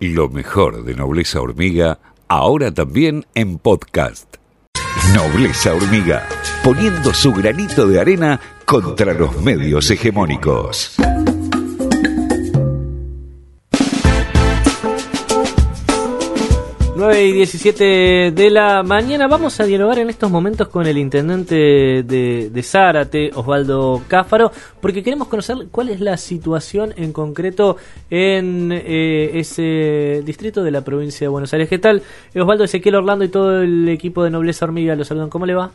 Lo mejor de Nobleza Hormiga, ahora también en podcast. Nobleza Hormiga, poniendo su granito de arena contra los medios hegemónicos. 9 y 17 de la mañana vamos a dialogar en estos momentos con el intendente de, Zárate, Osvaldo Cáfaro, porque queremos conocer cuál es la situación en concreto en eh, ese distrito de la provincia de Buenos Aires. ¿Qué tal? Osvaldo, Ezequiel Orlando y todo el equipo de Nobleza Hormiga los saludan. ¿Cómo le va?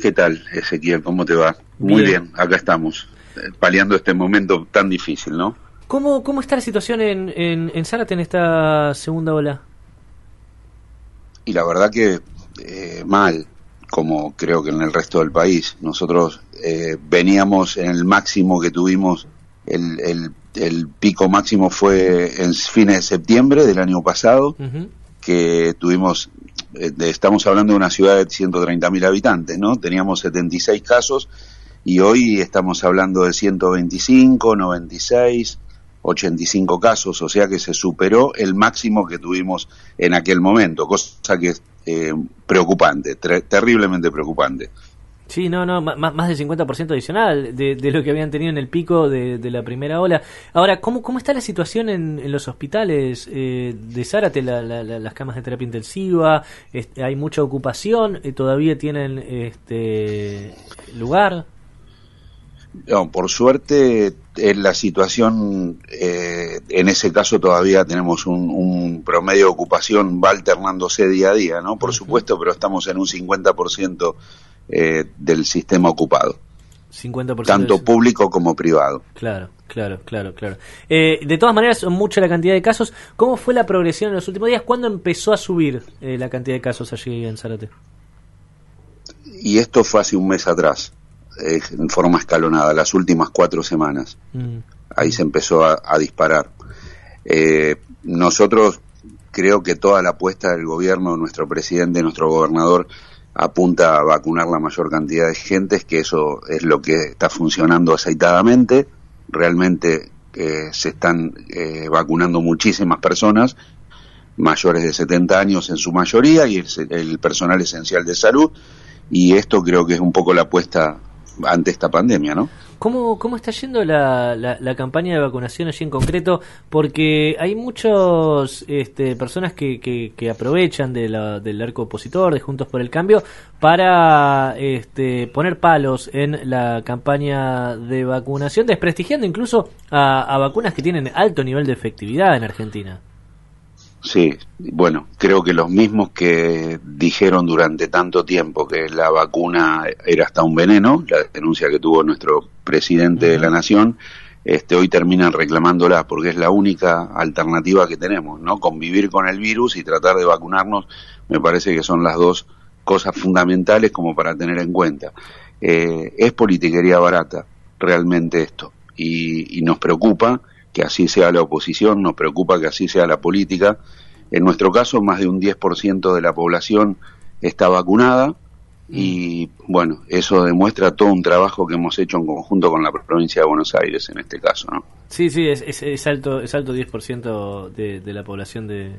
¿Qué tal, Ezequiel? ¿Cómo te va? Muy bien, acá estamos, eh, paliando este momento tan difícil, ¿no? ¿Cómo, cómo está la situación en, en, en Zárate en esta segunda ola? Y la verdad que eh, mal, como creo que en el resto del país. Nosotros eh, veníamos en el máximo que tuvimos, el, el, el, pico máximo fue en fines de septiembre del año pasado, que tuvimos, eh, estamos hablando de una ciudad de 130.000 habitantes, ¿no? Teníamos 76 casos y hoy estamos hablando de 125, 96, 85 casos, o sea que se superó el máximo que tuvimos en aquel momento, cosa que es eh, preocupante, terriblemente preocupante. Sí, no, no, más, del 50% adicional de, lo que habían tenido en el pico de, la primera ola. Ahora, ¿cómo, cómo está la situación en, los hospitales eh, de Zárate, las camas de terapia intensiva? ¿Hay mucha ocupación? Eh, ¿Todavía tienen este lugar? No, por suerte, en la situación, eh, en ese caso todavía tenemos un, promedio de ocupación, va alternándose día a día, ¿no? Por supuesto, pero estamos en un 50% eh, del sistema ocupado. 50% tanto público como privado. Claro, claro, claro, claro. Eh, de todas maneras, son mucha la cantidad de casos. ¿Cómo fue la progresión en los últimos días? ¿Cuándo empezó a subir eh, la cantidad de casos allí en Zárate? Y esto fue hace un mes atrás en forma escalonada, las últimas cuatro semanas. Mm. Ahí se empezó a, disparar. Eh, nosotros creo que toda la apuesta del gobierno, nuestro presidente, nuestro gobernador, apunta a vacunar la mayor cantidad de gente, que eso es lo que está funcionando aceitadamente. Realmente eh, se están eh, vacunando muchísimas personas, mayores de 70 años en su mayoría, y el personal esencial de salud. Y esto creo que es un poco la apuesta ante esta pandemia, ¿no? ¿Cómo, cómo está yendo la, la, campaña de vacunación allí en concreto? Porque hay muchas este, personas que, que, aprovechan de la, del arco opositor, de Juntos por el Cambio, para este, poner palos en la campaña de vacunación, desprestigiando incluso a vacunas que tienen alto nivel de efectividad en Argentina. Sí, bueno, creo que los mismos que dijeron durante tanto tiempo que la vacuna era hasta un veneno, la denuncia que tuvo nuestro presidente de la nación, este, hoy terminan reclamándola porque es la única alternativa que tenemos, ¿no? Convivir con el virus y tratar de vacunarnos, me parece que son las dos cosas fundamentales como para tener en cuenta. Eh, es politiquería barata, realmente esto, y, y nos preocupa que así sea la oposición, nos preocupa que así sea la política. En nuestro caso, más de un 10% de la población está vacunada y bueno, eso demuestra todo un trabajo que hemos hecho en conjunto con la provincia de Buenos Aires en este caso, ¿no? Sí, sí, es, es, alto, es alto 10% de, de la población de,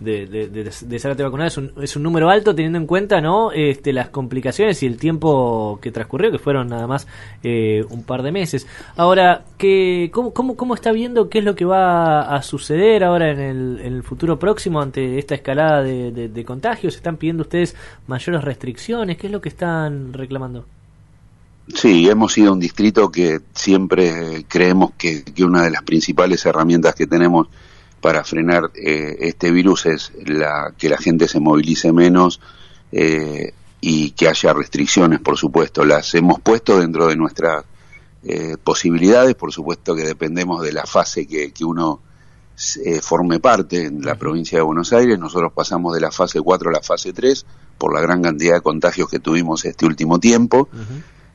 de, de, de, de vacunada es un, es un número alto teniendo en cuenta no este, las complicaciones y el tiempo que transcurrió, que fueron nada más eh, un par de meses. Ahora, ¿qué, cómo, cómo, ¿cómo está viendo qué es lo que va a suceder ahora en el, en el futuro próximo ante esta escalada de, de contagios? ¿Están pidiendo ustedes mayores restricciones? ¿Qué es lo que están reclamando? Sí, hemos sido un distrito que siempre creemos que, que una de las principales herramientas que tenemos para frenar eh, este virus es la, que la gente se movilice menos eh, y que haya restricciones, por supuesto. Las hemos puesto dentro de nuestras eh, posibilidades, por supuesto que dependemos de la fase que, que uno forme parte en la provincia de Buenos Aires. Nosotros pasamos de la fase 4 a la fase 3 por la gran cantidad de contagios que tuvimos este último tiempo.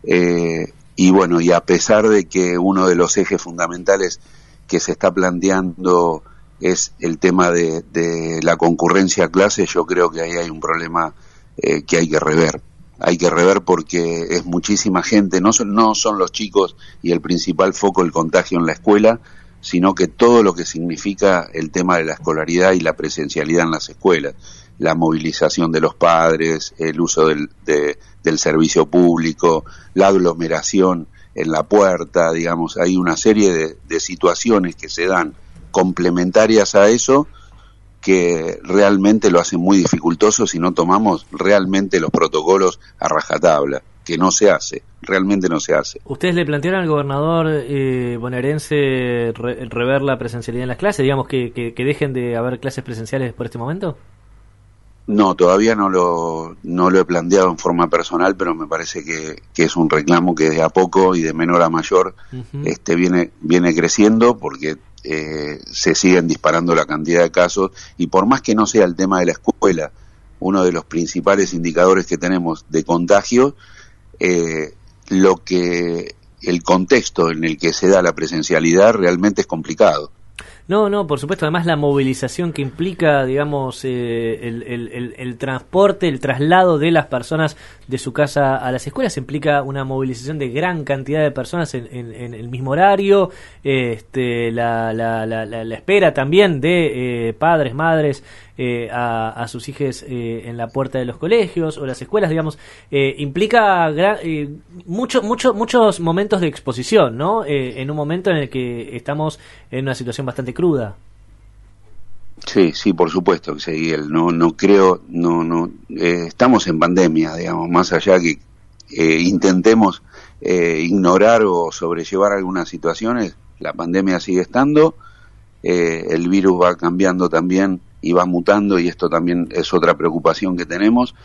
Y bueno, y a pesar de que uno de los ejes fundamentales que se está planteando es el tema de, de la concurrencia a clases, yo creo que ahí hay un problema eh, que hay que rever. Hay que rever porque es muchísima gente, no son, no son los chicos y el principal foco el contagio en la escuela, sino que todo lo que significa el tema de la escolaridad y la presencialidad en las escuelas, la movilización de los padres, el uso del, del servicio público, la aglomeración en la puerta, digamos, hay una serie de, de situaciones que se dan complementarias a eso que realmente lo hacen muy dificultoso si no tomamos realmente los protocolos a rajatabla, que no se hace, realmente no se hace. ¿Ustedes le plantearon al gobernador eh, bonaerense rever la presencialidad en las clases, digamos que, que, dejen de haber clases presenciales por este momento? No, todavía no lo, no lo he planteado en forma personal, pero me parece que, que, es un reclamo que de a poco y de menor a mayor este, viene, viene creciendo porque eh, se siguen disparando la cantidad de casos y por más que no sea el tema de la escuela, uno de los principales indicadores que tenemos de contagio, eh, lo que el contexto en el que se da la presencialidad realmente es complicado. No, no, por supuesto. Además, la movilización que implica, digamos, eh, el, transporte, el traslado de las personas de su casa a las escuelas implica una movilización de gran cantidad de personas en, el mismo horario. Este, la, la, la, la espera también de eh, padres, madres, eh, a, sus hijos eh, en la puerta de los colegios o las escuelas, digamos, eh, implica mucho, mucho, muchos momentos de exposición, ¿no? en un momento en el que estamos en una situación bastante cruda. Sí, sí, por supuesto que sí, no, no creo, no, no, estamos en pandemia, digamos, más allá que intentemos ignorar o sobrellevar algunas situaciones, la pandemia sigue estando, el virus va cambiando también y va mutando y esto también es otra preocupación que tenemos.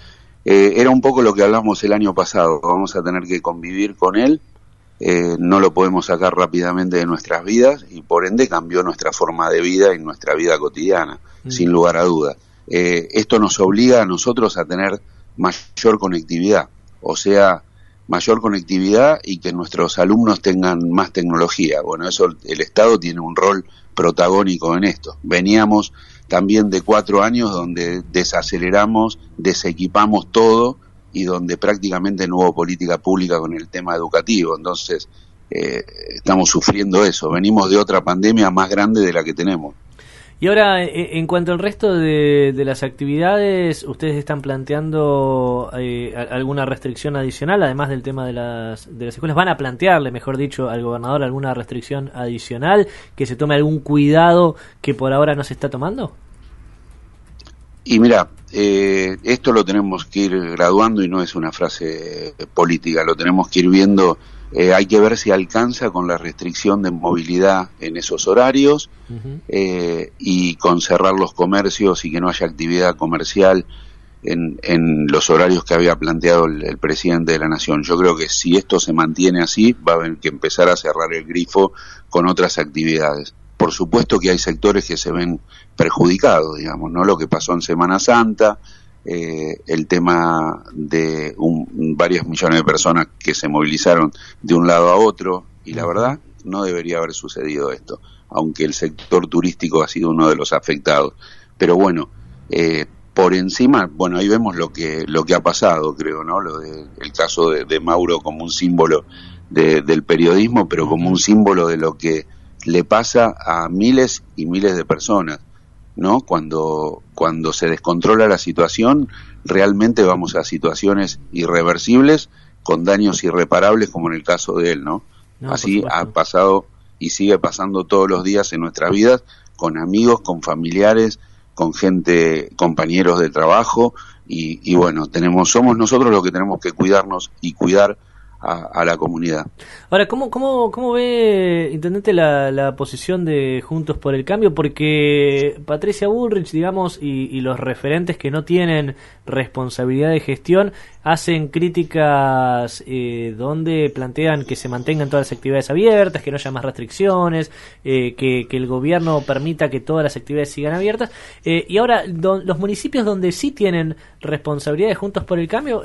Eh, era un poco lo que hablamos el año pasado, vamos a tener que convivir con él, eh, no lo podemos sacar rápidamente de nuestras vidas y por ende cambió nuestra forma de vida y nuestra vida cotidiana, mm. sin lugar a duda. Eh, esto nos obliga a nosotros a tener mayor conectividad, o sea, mayor conectividad y que nuestros alumnos tengan más tecnología. Bueno, eso el Estado tiene un rol protagónico en esto. Veníamos también de cuatro años donde desaceleramos, desequipamos todo y donde prácticamente no hubo política pública con el tema educativo. Entonces, eh, estamos sufriendo eso. Venimos de otra pandemia más grande de la que tenemos. Y ahora, e, e, en cuanto al resto de, las actividades, ¿ustedes están planteando eh, alguna restricción adicional, además del tema de las, de las escuelas? ¿Van a plantearle, mejor dicho, al gobernador alguna restricción adicional, que se tome algún cuidado que por ahora no se está tomando? Y mira, eh, esto lo tenemos que ir graduando y no es una frase política, lo tenemos que ir viendo eh, hay que ver si alcanza con la restricción de movilidad en esos horarios eh, y con cerrar los comercios y que no haya actividad comercial en, en los horarios que había planteado el, presidente de la Nación. Yo creo que si esto se mantiene así, va a haber que empezar a cerrar el grifo con otras actividades. Por supuesto que hay sectores que se ven perjudicados, digamos, ¿no? Lo que pasó en Semana Santa, eh, el tema de un, varios millones de personas que se movilizaron de un lado a otro y la verdad no debería haber sucedido esto, aunque el sector turístico ha sido uno de los afectados. Pero bueno, eh, por encima, bueno, ahí vemos lo que lo que ha pasado, creo, ¿no? Lo de, el caso de, Mauro como un símbolo del periodismo, pero como un símbolo de lo que le pasa a miles y miles de personas. ¿No? Cuando, cuando se descontrola la situación, realmente vamos a situaciones irreversibles con daños irreparables como en el caso de él, ¿no? Así ha pasado y sigue pasando todos los días en nuestras vidas con amigos, con familiares, con gente, compañeros de trabajo y, y bueno, tenemos, somos nosotros los que tenemos que cuidarnos y cuidar a, la comunidad. Ahora, ¿cómo, cómo, cómo ve, Intendente, la, la, posición de Juntos por el Cambio? Porque Patricia Bullrich, digamos, y, los referentes que no tienen responsabilidad de gestión hacen críticas eh, donde plantean que se mantengan todas las actividades abiertas, que no haya más restricciones, eh, que, que, el gobierno permita que todas las actividades sigan abiertas. Eh, y ahora, los municipios donde sí tienen responsabilidad de Juntos por el Cambio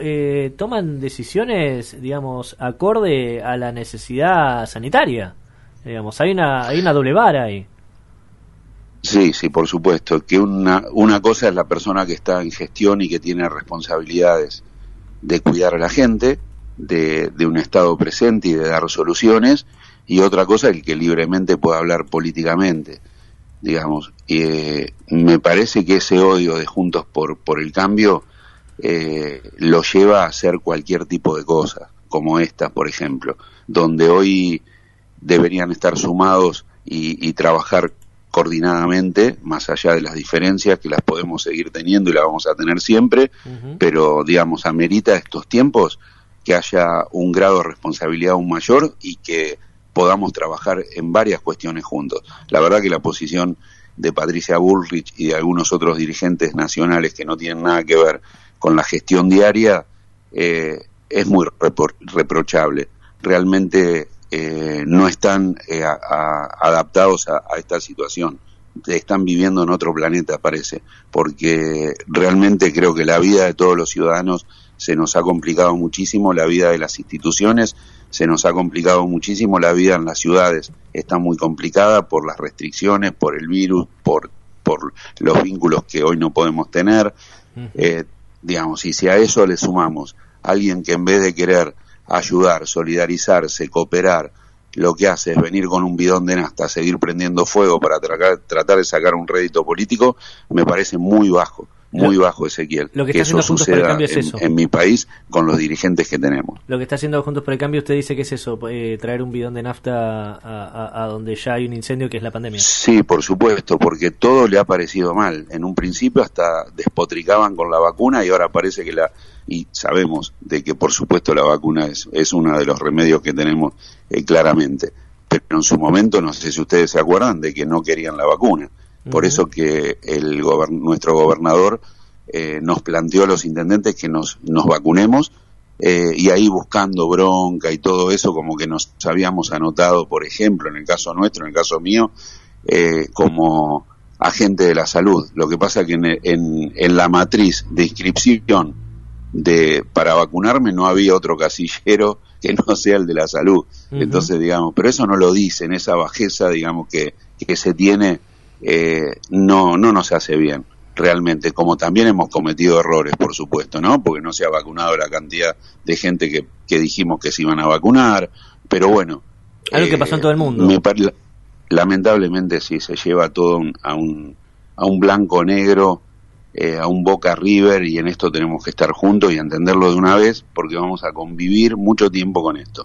toman decisiones, digamos, acorde a la necesidad sanitaria. Digamos, hay una, hay una doble vara ahí. Sí, sí, por supuesto. Que una, una cosa es la persona que está en gestión y que tiene responsabilidades de cuidar a la gente, de, de un Estado presente y de dar soluciones, y otra cosa el que libremente pueda hablar políticamente, digamos. Eh, me parece que ese odio de Juntos por, por el Cambio eh, lo lleva a hacer cualquier tipo de cosas, como esta, por ejemplo, donde hoy deberían estar sumados y, y trabajar coordinadamente, más allá de las diferencias que las podemos seguir teniendo y las vamos a tener siempre, pero digamos, amerita estos tiempos que haya un grado de responsabilidad aún mayor y que podamos trabajar en varias cuestiones juntos. La verdad que la posición de Patricia Bullrich y de algunos otros dirigentes nacionales que no tienen nada que ver con la gestión diaria eh, es muy reprochable. Realmente eh, no están eh, adaptados a, esta situación. Están viviendo en otro planeta, parece, porque realmente creo que la vida de todos los ciudadanos se nos ha complicado muchísimo, la vida de las instituciones se nos ha complicado muchísimo, la vida en las ciudades está muy complicada por las restricciones, por el virus, por, por los vínculos que hoy no podemos tener. Eh, digamos, y si a eso le sumamos alguien que en vez de querer ayudar, solidarizarse, cooperar, lo que hace es venir con un bidón de nafta, seguir prendiendo fuego para tratar de sacar un rédito político, me parece muy bajo muy bajo Ezequiel. Lo que, está haciendo Juntos por el Cambio es eso. En mi país con los dirigentes que tenemos. Lo que está haciendo Juntos por el Cambio, usted dice que es eso, eh, traer un bidón de nafta a, donde ya hay un incendio que es la pandemia. Sí, por supuesto, porque todo le ha parecido mal. En un principio hasta despotricaban con la vacuna y ahora parece que la... Y sabemos de que por supuesto la vacuna es, es uno de los remedios que tenemos eh, claramente. Pero en su momento, no sé si ustedes se acuerdan, de que no querían la vacuna por eso que el nuestro gobernador eh, nos planteó a los intendentes que nos, nos vacunemos eh, y ahí buscando bronca y todo eso, como que nos habíamos anotado, por ejemplo, en el caso nuestro, en el caso mío, eh, como agente de la salud. Lo que pasa que en, en, la matriz de inscripción de para vacunarme no había otro casillero que no sea el de la salud. Entonces, digamos, pero eso no lo dicen, esa bajeza, digamos, que, que se tiene eh, no, no nos hace bien realmente, como también hemos cometido errores, por supuesto, ¿no? Porque no se ha vacunado la cantidad de gente que, que dijimos que se iban a vacunar, pero bueno. Algo que pasó en todo el mundo. lamentablemente sí, se lleva todo a, un, a un blanco negro, eh, a un Boca River, y en esto tenemos que estar juntos y entenderlo de una vez, porque vamos a convivir mucho tiempo con esto.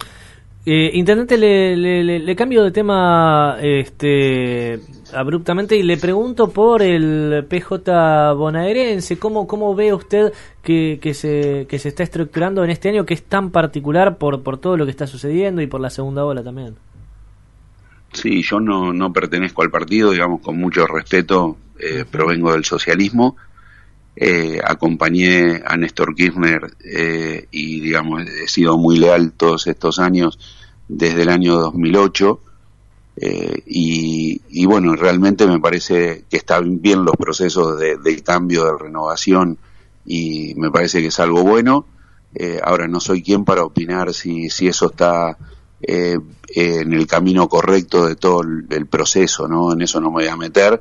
Eh, intendente, le, le, cambio de tema este, abruptamente y le pregunto por el PJ bonaerense. ¿Cómo, cómo ve usted que, que, se, que se está estructurando en este año que es tan particular por, por todo lo que está sucediendo y por la segunda ola también? Sí, yo no, no pertenezco al partido, digamos, con mucho respeto, eh, provengo del socialismo eh, acompañé a Néstor Kirchner eh, y digamos he sido muy leal todos estos años desde el año 2008 eh, y, y, bueno realmente me parece que están bien los procesos de, cambio de renovación y me parece que es algo bueno. Eh, ahora no soy quien para opinar si, si eso está eh, en el camino correcto de todo el, el proceso no en eso no me voy a meter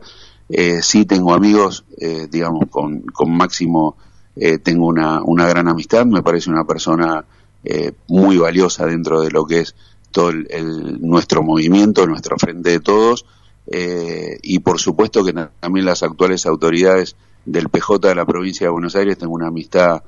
eh, sí tengo amigos, eh, digamos, con, con Máximo eh, tengo una, una gran amistad, me parece una persona eh, muy valiosa dentro de lo que es todo el, nuestro movimiento, nuestro frente de todos, eh, y por supuesto que también las actuales autoridades del PJ de la provincia de Buenos Aires, tengo una amistad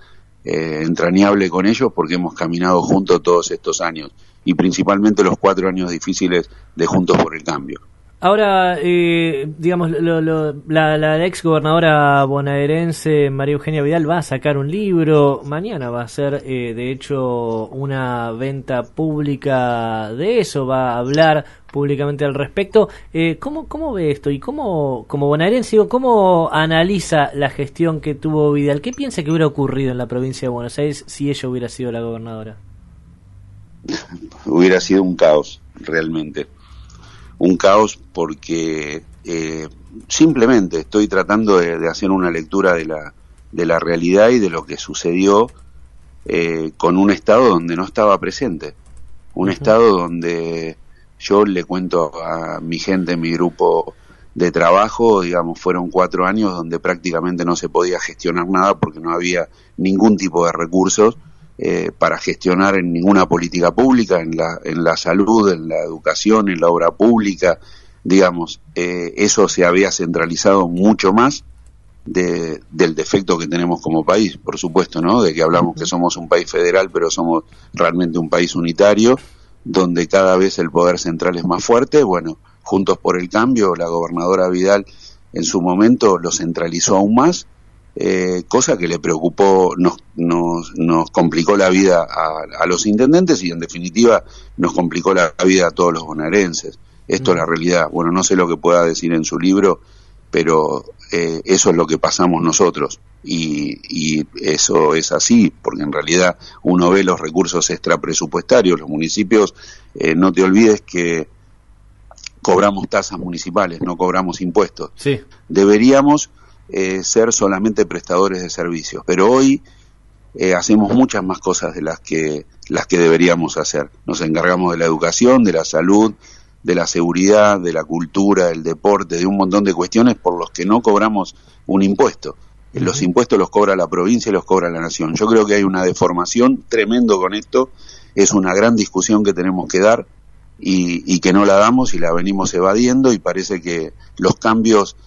entrañable con ellos porque hemos caminado juntos todos estos años y principalmente los cuatro años difíciles de Juntos por el Cambio. Ahora, eh, digamos, lo, lo, la, la, ex gobernadora bonaerense María Eugenia Vidal va a sacar un libro. Mañana va a ser, eh, de hecho, una venta pública de eso. Va a hablar públicamente al respecto. Eh, ¿cómo, ¿Cómo ve esto? Y cómo, como bonaerense, ¿cómo analiza la gestión que tuvo Vidal? ¿Qué piensa que hubiera ocurrido en la provincia de Buenos Aires si ella hubiera sido la gobernadora? hubiera sido un caos, realmente un caos porque eh, simplemente estoy tratando de, hacer una lectura de la, de la realidad y de lo que sucedió eh, con un Estado donde no estaba presente. Un Estado donde yo le cuento a mi gente, mi grupo de trabajo, digamos, fueron cuatro años donde prácticamente no se podía gestionar nada porque no había ningún tipo de recursos eh, para gestionar en ninguna política pública, en la, en la salud, en la educación, en la obra pública, digamos, eh, eso se había centralizado mucho más de, del defecto que tenemos como país, por supuesto, ¿no? De que hablamos que somos un país federal, pero somos realmente un país unitario, donde cada vez el poder central es más fuerte. Bueno, Juntos por el Cambio, la gobernadora Vidal en su momento lo centralizó aún más eh, cosa que le preocupó, nos, nos, nos complicó la vida a, los intendentes y en definitiva nos complicó la vida a todos los bonaerenses. Esto es la realidad. Bueno, no sé lo que pueda decir en su libro, pero eh, eso es lo que pasamos nosotros. Y, y, eso es así, porque en realidad uno ve los recursos extrapresupuestarios, los municipios, eh, no te olvides que cobramos tasas municipales, no cobramos impuestos. Sí. Deberíamos eh, ser solamente prestadores de servicios. Pero hoy eh, hacemos muchas más cosas de las que, las que deberíamos hacer. Nos encargamos de la educación, de la salud, de la seguridad, de la cultura, del deporte, de un montón de cuestiones por los que no cobramos un impuesto. Los impuestos los cobra la provincia y los cobra la nación. Yo creo que hay una deformación tremendo con esto. Es una gran discusión que tenemos que dar y, y que no la damos y la venimos evadiendo y parece que los cambios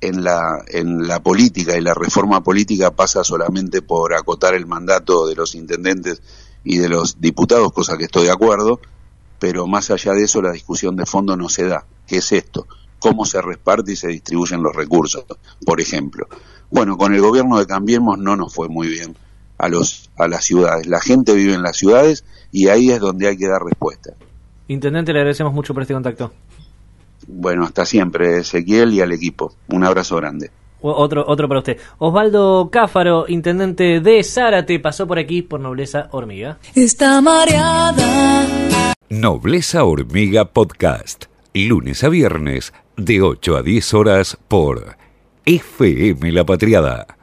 en la, en la política y la reforma política pasa solamente por acotar el mandato de los intendentes y de los diputados, cosa que estoy de acuerdo, pero más allá de eso la discusión de fondo no se da. ¿Qué es esto? ¿Cómo se reparte y se distribuyen los recursos? Por ejemplo. Bueno, con el gobierno de Cambiemos no nos fue muy bien a, los, a las ciudades. La gente vive en las ciudades y ahí es donde hay que dar respuesta. Intendente, le agradecemos mucho por este contacto. Bueno, hasta siempre, Ezequiel y al equipo. Un abrazo grande. Otro, otro para usted. Osvaldo Cáfaro, intendente de Zárate, pasó por aquí por Nobleza Hormiga. Está mareada. Nobleza Hormiga Podcast. Lunes a viernes, de 8 a 10 horas por FM La Patriada